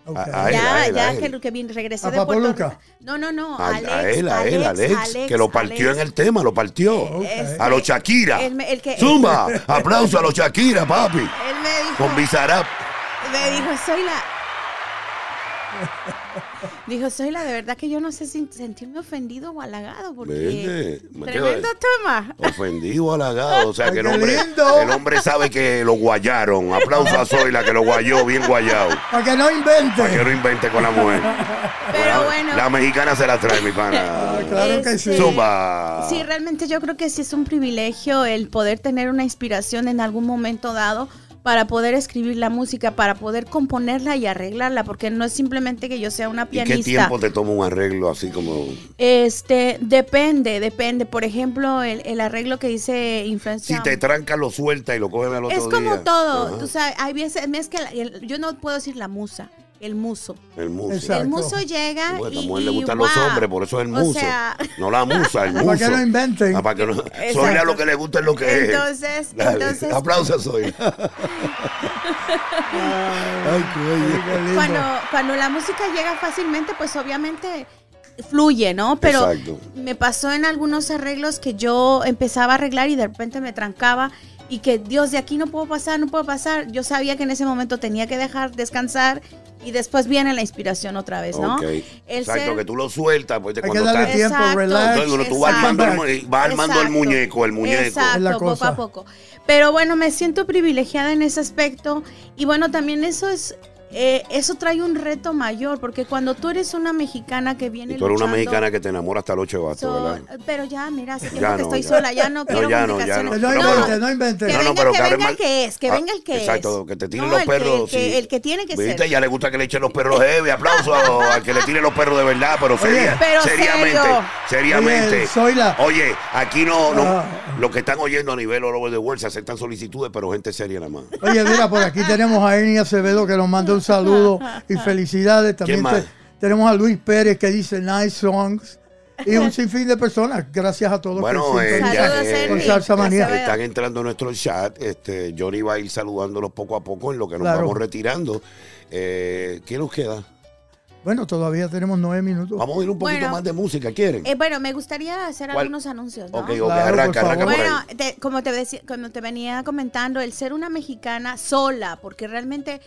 Ok. A- a él, ya, él, ya él. que, ¿A de Puerto? Rico. No, no, no. A, a Alex, él, a él, Alex, que lo partió Alex. en el tema, lo partió. Este, A los Shakira. el que- Zumba, aplauso a los Shakira, papi. Él me dijo, Con Bizarrap. me dijo, soy la... Dijo, soy la de verdad que yo no sé si sentirme ofendido o halagado porque Vende, tremendo tema. Ofendido, halagado. O sea, que el hombre, lindo. el hombre sabe que lo guayaron. Aplauso a Zoila, que lo guayó, bien guayado. Para que no invente. Para que no invente con la mujer. Pero La- bueno. La mexicana se la trae, mi pana. Ah, claro que sí. Este, Zumba. Sí, realmente yo creo que sí es un privilegio el poder tener una inspiración en algún momento dado para poder escribir la música, para poder componerla y arreglarla, porque no es simplemente que yo sea una ¿Y pianista. qué tiempo te toma un arreglo así como... Este, depende, depende. Por ejemplo, el, el arreglo que dice influencia. Si te tranca, lo suelta y lo cogen al otro es como día? todo. Ajá. Hay veces, es que la- yo no puedo decir la musa, el muso. El muso. Exacto. El muso llega Bueno, a y, esta mujer le gustan wow. los hombres, por eso es el O muso. sea, no la musa, el muso. Para que no inventen. Ah, para que no. Zoila lo que le gusta es lo que Entonces, es. Dale, entonces- Aplausos, Zoila. Ay, qué lindo. cuando, cuando la música llega fácilmente, pues obviamente fluye, ¿no? Pero Exacto. me pasó en algunos arreglos que yo empezaba a arreglar y de repente me trancaba y que Dios, de aquí no puedo pasar, no puedo pasar. Yo sabía que en ese momento tenía que dejar descansar y después viene la inspiración otra vez, ¿no? Ok. El Exacto, ser- que tú lo sueltas, pues Hay que cuando darle estás. tiempo, Exacto. relax. Entonces, tú vas armando, el, vas armando el muñeco, el muñeco. Exacto, Es la poco cosa. a poco. Pero bueno, me siento privilegiada en ese aspecto. Y bueno, también eso es, eh, eso trae un reto mayor, porque cuando tú eres una mexicana que viene Y tú eres una mexicana que te enamora hasta los ocho So, ¿verdad? pero ya, mira, hace Ya tiempo que no, estoy ya. sola, ya no No, quiero ya no, ya. No No, inventes, no. inventes. Que venga, pero que que venga el que es, que Ah, venga el que exacto, es. que te tiren No, los el que- perros. el que, sí. el que tiene que ¿Viste? ser. Ya le gusta que le echen los perros heavy. Aplauso a- al que le tire los perros de verdad, pero, seria- Pero seriamente. serio. Seriamente. Oye, Zoila. Oye, aquí no, no Ah. los que están oyendo a nivel all over the world se aceptan solicitudes, pero gente seria nada más. Oye, mira, por aquí tenemos a Eni Acevedo que nos manda un saludo y felicidades. También ¿Quién más? te- tenemos a Luis Pérez que dice nice songs y un sinfín de personas. Gracias a todos Bueno, que eh, ya, eh, con Henry. Salsa Manía. Están entrando en nuestro chat. Este, Johnny va a ir saludándolos poco a poco en lo que nos Claro. vamos retirando. Eh, ¿Qué nos queda? Bueno, todavía tenemos nueve minutos. Vamos a ir un poquito Bueno. más de música, ¿quieren? Eh, bueno, me gustaría hacer ¿Cuál? algunos anuncios, ¿no? ok, ok, Claro, arranca, por arranca ahí. Bueno, te- como, te decía, como te venía comentando, el ser una mexicana sola, porque realmente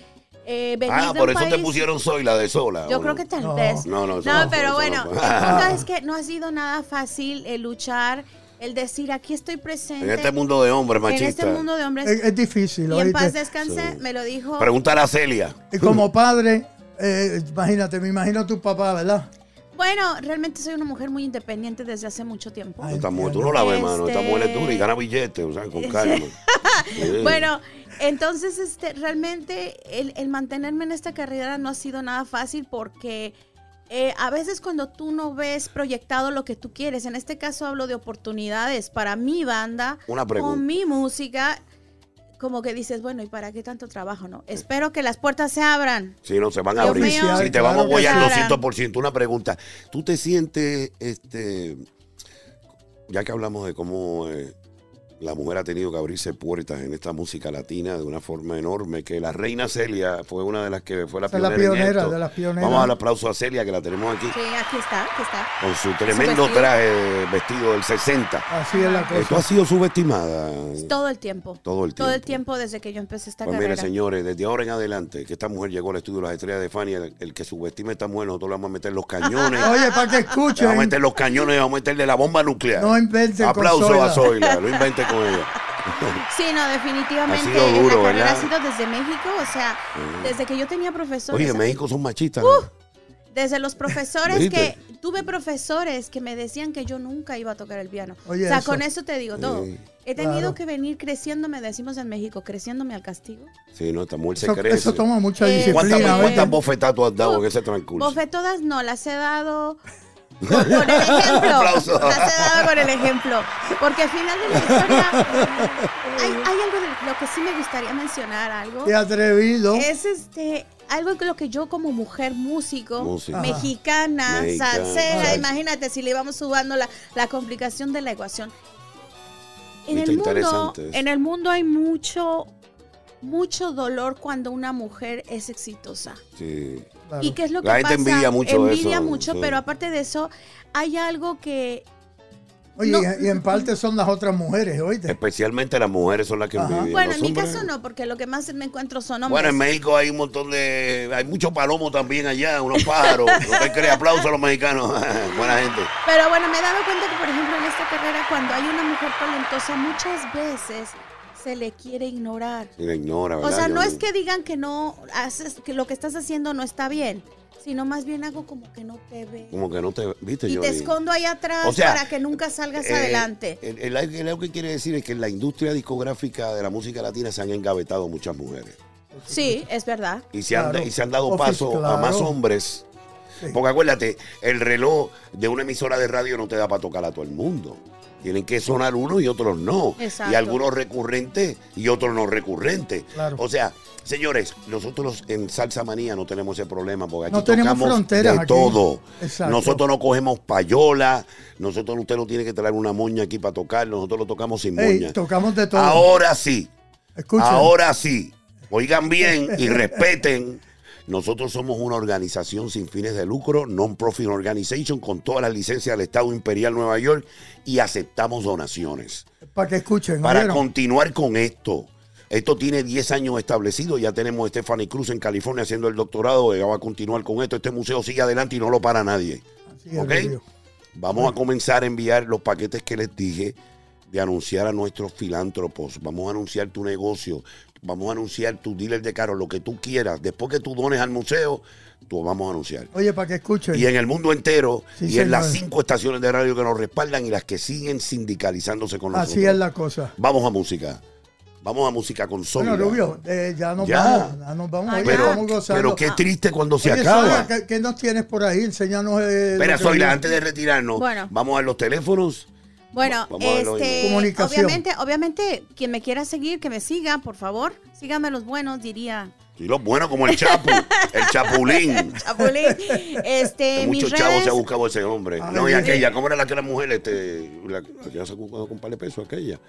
eh, venir Ah, por eso te pusieron Soy la de Sola. Yo ¿o creo no? que tal No. vez. No, no, No, no pero bueno, no el punto es que no ha sido nada fácil el luchar, el decir aquí estoy presente. En este mundo de hombres en machistas. este mundo de hombres. Es, es difícil, y en paz descanse, Sí. me lo dijo. Pregúntale a Celia. Y como padre, eh, imagínate, me imagino a tu papá, ¿verdad? Bueno, realmente soy una mujer muy independiente desde hace mucho tiempo. Ay, Esta mujer, tú no la ves, mano. Esta Este- mujer es dura y gana billetes, o sea, con calma. Sí. Bueno, entonces este, realmente el, el mantenerme en esta carrera no ha sido nada fácil porque eh, a veces cuando tú no ves proyectado lo que tú quieres, en este caso hablo de oportunidades para mi banda, Una pregunta. con mi música, como que dices, bueno, ¿y para qué tanto trabajo? No, espero que las puertas se abran. Sí, no, se van a Dios abrir. mío. Si te Claro vamos sí. 200%. Una pregunta. ¿Tú te sientes, este, ya que hablamos de cómo eh, la mujer ha tenido que abrirse puertas en esta música latina de una forma enorme, que la reina Celia fue una de las que fue la es la pionera, en pionera, esto. de las pioneras. Vamos a dar aplauso a Celia, que la tenemos aquí, Sí, aquí está, aquí está. con su tremendo vestido. traje vestido del 60. Así es la Eh, ¿Tú cosa. has sido subestimada? Todo el tiempo. Todo el Todo el tiempo. tiempo desde que yo empecé esta Pues mire, carrera. señores, desde ahora en adelante, que esta mujer llegó al estudio de las estrellas de Fania, el, el que subestime a esta mujer, nosotros le vamos a meter los cañones. Oye, para que Le vamos a escuchen, meter los cañones y vamos a meterle la bomba nuclear. no inventen con Aplauso Zoila. a Zoila, lo invente con ella. Sí, no, definitivamente Ha sido duro, la carrera ¿verdad? ha sido desde México, o sea, desde que yo tenía profesores. Oye, en México son machistas. Desde los profesores ¿Viste? que tuve profesores que me decían que yo nunca iba a tocar el piano. Oye, o sea, eso. con eso te digo todo. Sí. He tenido Claro. que venir creciéndome, decimos en México, creciéndome al castigo. Sí, no, esta mujer se Eso, toma mucha Eh, disciplina. ¿Cuántas, ¿oye? cuántas bofetadas tú has dado en ese transcurso? Bofetodas no, las he dado con, con el ejemplo. He dado con el ejemplo. Porque al final de la historia hay, hay algo de lo que sí me gustaría mencionar, algo. Qué atrevido. Es este algo que lo que yo como mujer músico, mexicana, Mexicana, salsera, imagínate si le íbamos subando la, la complicación de la ecuación. En Viste, el mundo, en el mundo hay mucho mucho dolor cuando una mujer es exitosa. Sí. Claro. ¿Y qué es lo que La gente pasa? envidia mucho Envidia eso, mucho, sí. pero aparte de eso, hay algo que Oye, no. y, en parte son las otras mujeres, oíste. Especialmente las mujeres son las que Ajá. envidian. bueno, Los en mi hombres- caso no, porque lo que más me encuentro son hombres. Bueno, en México hay un montón de. Hay muchos palomos también allá, unos pájaros. no te crees, aplausos a los mexicanos. Buena gente. Pero bueno, me he dado cuenta que, por ejemplo, en esta carrera, cuando hay una mujer talentosa, muchas veces se le quiere ignorar. Y la ignora, O ¿verdad? sea, no es que digan que no haces, que lo que estás haciendo no está bien, sino más bien hago como que no te ve. Como que no te. ¿Viste, Y te escondo ahí atrás O sea, para que nunca salgas Eh, adelante. El, el- el- lo que quiere decir es que en la industria discográfica de la música latina se han engavetado muchas mujeres. Sí, es verdad. Y se han, Claro. y se han dado paso a claro. más hombres. Sí. Porque acuérdate, el reloj de una emisora de radio no te da para tocar a todo el mundo. Tienen que sonar unos y otros no. Exacto. Y algunos recurrentes y otros no recurrentes. Claro. O sea, señores, nosotros en Salsa Manía no tenemos ese problema porque aquí No tenemos tocamos fronteras de aquí. todo. Exacto. Nosotros no cogemos payola, nosotros usted no tiene que traer una moña aquí para tocar, nosotros lo tocamos sin Ey, moña. tocamos de todo. Ahora sí. Escuchen. Ahora sí, oigan bien y respeten. Nosotros somos una organización sin fines de lucro, non-profit organization, con todas las licencias del Estado Imperial Nueva York y aceptamos donaciones. Para que escuchen. Para continuar con esto. Esto tiene 10 años establecido. Ya tenemos a Stephanie Cruz en California haciendo el doctorado. Ella va a continuar con esto. Este museo sigue adelante y no lo para nadie. Así es. Vamos a comenzar a enviar los paquetes que les dije. de anunciar a nuestros filántropos, vamos a anunciar tu negocio, vamos a anunciar tu dealer de carro, lo que tú quieras. Después que tú dones al museo, tú vamos a anunciar. Oye, para que escuchen. Y en el mundo entero, Sí, y en las cinco estaciones de radio que nos respaldan y las que siguen sindicalizándose con nosotros. Así es la cosa. Vamos a música. Vamos a música con Bueno, Rubio, eh, ya nos Ya. vamos. Ya nos vamos. Ah. Pero, qué triste cuando se Oye, acaba. ¿qué, qué nos tienes por ahí? Enséñanos. Eh, Espera, viene. antes de retirarnos, Bueno. vamos a ver los teléfonos. Bueno, este, Comunicación. obviamente, obviamente, quien me quiera seguir, que me siga, por favor. Síganme los buenos, diría Y los buenos como el Chapu, el Chapulín. Chapulín. Este, Muchos chavos se ha buscado ese hombre. Ay, no, y sí. aquella, ¿cómo era la que era mujer? Este, la, la que se ha con un par de pesos, aquella.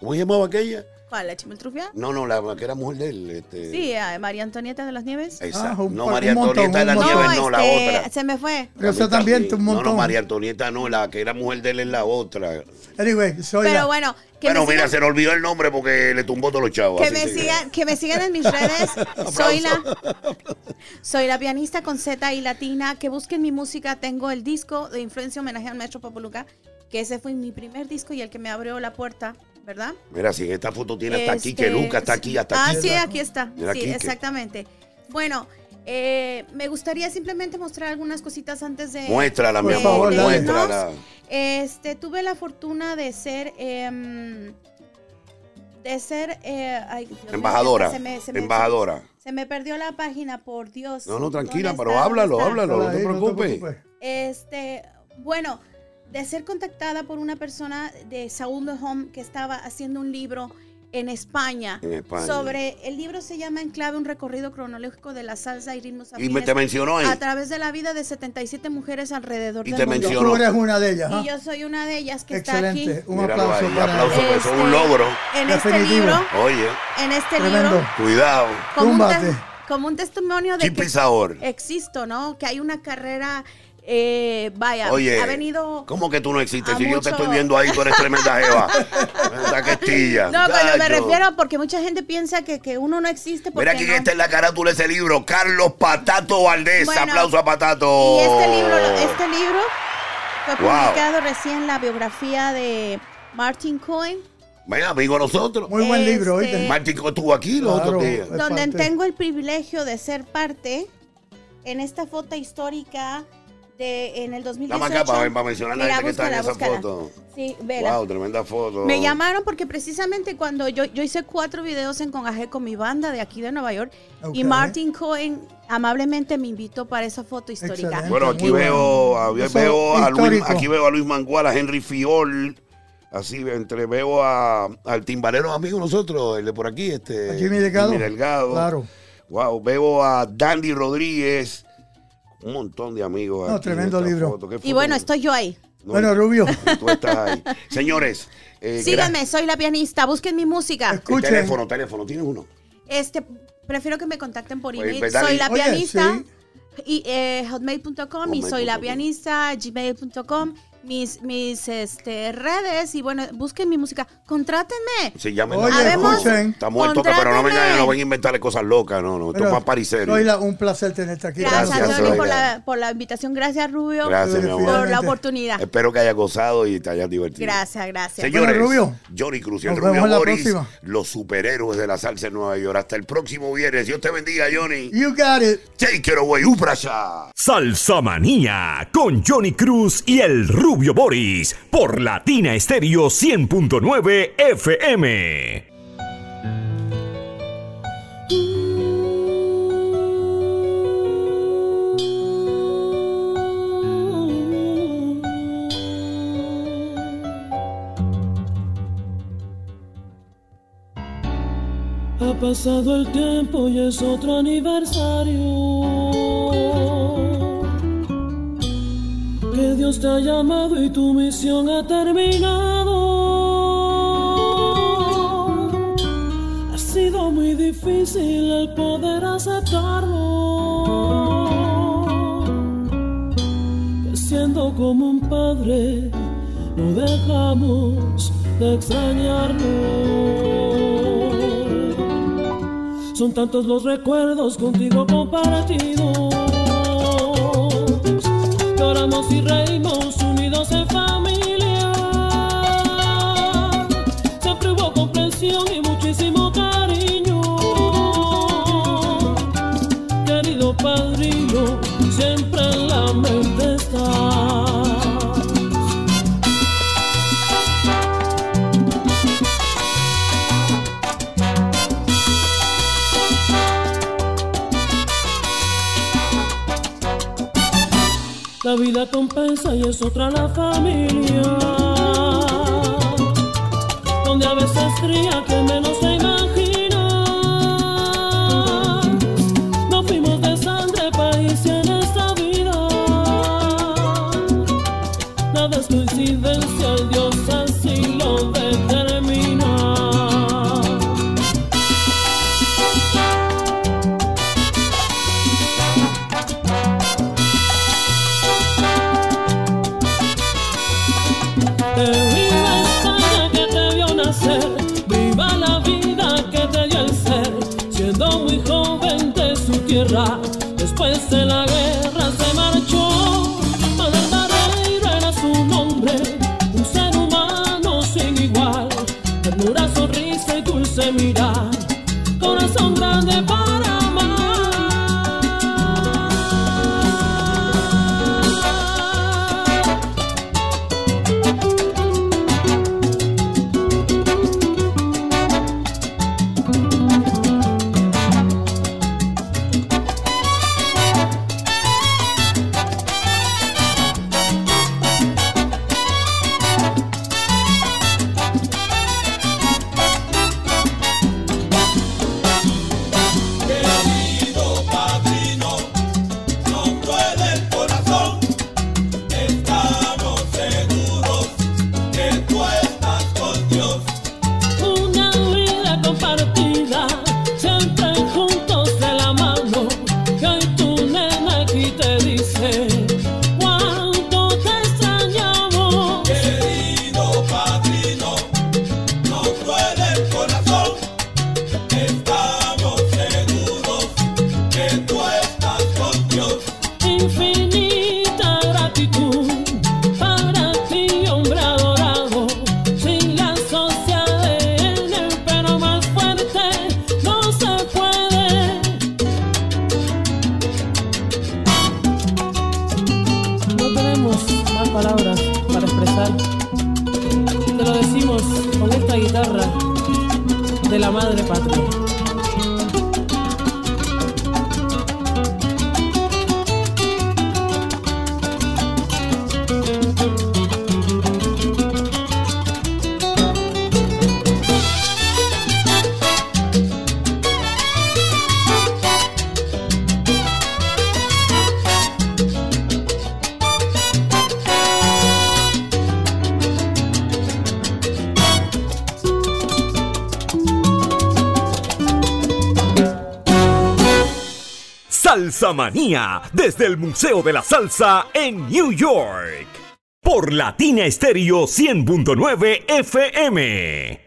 ¿Cómo se llamaba aquella? ¿Cuál? ¿La Chimiltrufia? No, no, la que era mujer de él. Este, Sí, a María Antonieta de las Nieves. Esa. Ah, no, María montón, Antonieta de la un montón. Nieves, no, la este, otra. se me fue. Pero esa también, un No, montón. no, María Antonieta no, la que era mujer de él es la otra. Anyway, soy Pero la- bueno, que me mira, sigan- se le olvidó el nombre porque le tumbó todos los chavos. Que me, sigan, que me sigan en mis redes. soy la soy la pianista con Z y latina. Que busquen mi música. Tengo el disco de influencia homenaje al maestro Papoluca. Que ese fue mi primer disco y el que me abrió la puerta, ¿verdad? Mira, si en esta foto tiene hasta aquí, que Este, Luca está aquí, hasta ah, aquí. sí, aquí está. Mira, sí, exactamente. Bueno, eh, me gustaría simplemente mostrar algunas cositas antes de. Muéstrala, mi amor, muéstrala. Este, tuve la fortuna de ser. em, de ser. eh, ay, Dios mío, Embajadora, se me- se me- embajadora. Se me perdió la página, por Dios. No, no, tranquila, ¿Dónde pero háblalo, háblalo, no te ahí, preocupes. Este, bueno, de ser contactada por una persona de Saúl de Home que estaba haciendo un libro en España, En España. sobre el libro se llama En clave un recorrido cronológico de la salsa y ritmos Y me afines te mencionó ahí. a través de la vida de 77 mujeres alrededor Y del te mundo. mencionó. Tú eres una de ellas. ¿ah? Y yo soy una de ellas que está aquí. Un Míralo aplauso ahí, para aplauso, pues, eso es un Este, logro. En este libro, Oye, en este Tremendo. libro, cuidado. como un, Túmbate. te- como un testimonio de Chip que Pisador. existo, ¿no? Que hay una carrera, eh, vaya, Oye, ha venido... ¿cómo que tú no existes? Si yo te estoy viendo ahí, tú eres tremenda jeva. Esta questilla. No, cuando me refiero porque mucha gente piensa que, que uno no existe porque Mira quién no. está en la carátula de ese libro. Carlos Patato Valdés. Bueno, Aplauso a Patato. Y este libro, este libro fue Wow. publicado recién la biografía de Martin Cohen, Venga, amigo, nosotros. Muy buen Este- libro, ¿oíste? Martín estuvo aquí los Claro. otros días. Donde parte. tengo el privilegio de ser parte en esta foto histórica de en el 2018. Dame acá para, para mencionar a la gente que está en búscala, esa búscala. foto. Sí, vela. Wow, tremenda foto. Me llamaron porque precisamente cuando yo, yo hice cuatro videos en Congaje con mi banda de aquí de Nueva York y Martin Cohen amablemente me invitó para esa foto histórica. Excelente. Bueno, aquí Muy veo, bueno. a- Eso veo a Luis, aquí veo a Luis Mangual, a Henry Fiol, así entre veo a, al timbalero amigo nosotros, el de por aquí, este A Jimmy Delgado. Jimmy Delgado. Claro. Wow, veo a Dandy Rodríguez, un montón de amigos. No, tremendo libro. foto. ¿Qué Y bueno, estoy yo ahí. No, Bueno, Rubio, Tú estás ahí. Señores, eh, Síganme, soy la pianista, busquen mi música. Escuchen. Teléfono, teléfono, ¿tienes uno? Este, prefiero que me contacten por Pues, email. pues, soy la Oye, pianista. sí. Y eh, hotmail.com y soy la pianista, gmail.com, mis, mis este, redes y bueno, busquen mi música. Contrátenme. Sí, llamen. Oye, Habemos- escuchen. Está muerto, que, pero no vengan, no vengan a inventarle cosas locas, no, no. Esto Pero, es para un placer tenerte aquí. Gracias, Gracias, Johnny, por Zoila. la, por la invitación. Gracias, Rubio, Gracias, mi Por amor. por la Finalmente. oportunidad. Espero que hayas gozado y te hayas divertido. Gracias, gracias. Señores, Bueno, Rubio, Johnny Cruz y el nos Rubio la Boris, próxima. los superhéroes de la salsa en Nueva York. Hasta el próximo viernes. Dios te bendiga, Johnny. you got it. Take it away, Uprasha. Salsa Manía con Johnny Cruz y el Rubio Boris por Latina Estéreo 100.9 FM. Ha pasado el tiempo y es otro aniversario. Que Dios te ha llamado y tu misión ha terminado. Ha sido muy difícil el poder aceptarlo. Siendo como un padre, no dejamos de extrañarnos. Son tantos los recuerdos contigo compartidos. recompensa y es otra la familia, donde a veces cría que menos se desde el Museo de la Salsa en New York por Latina Estéreo 100.9 FM.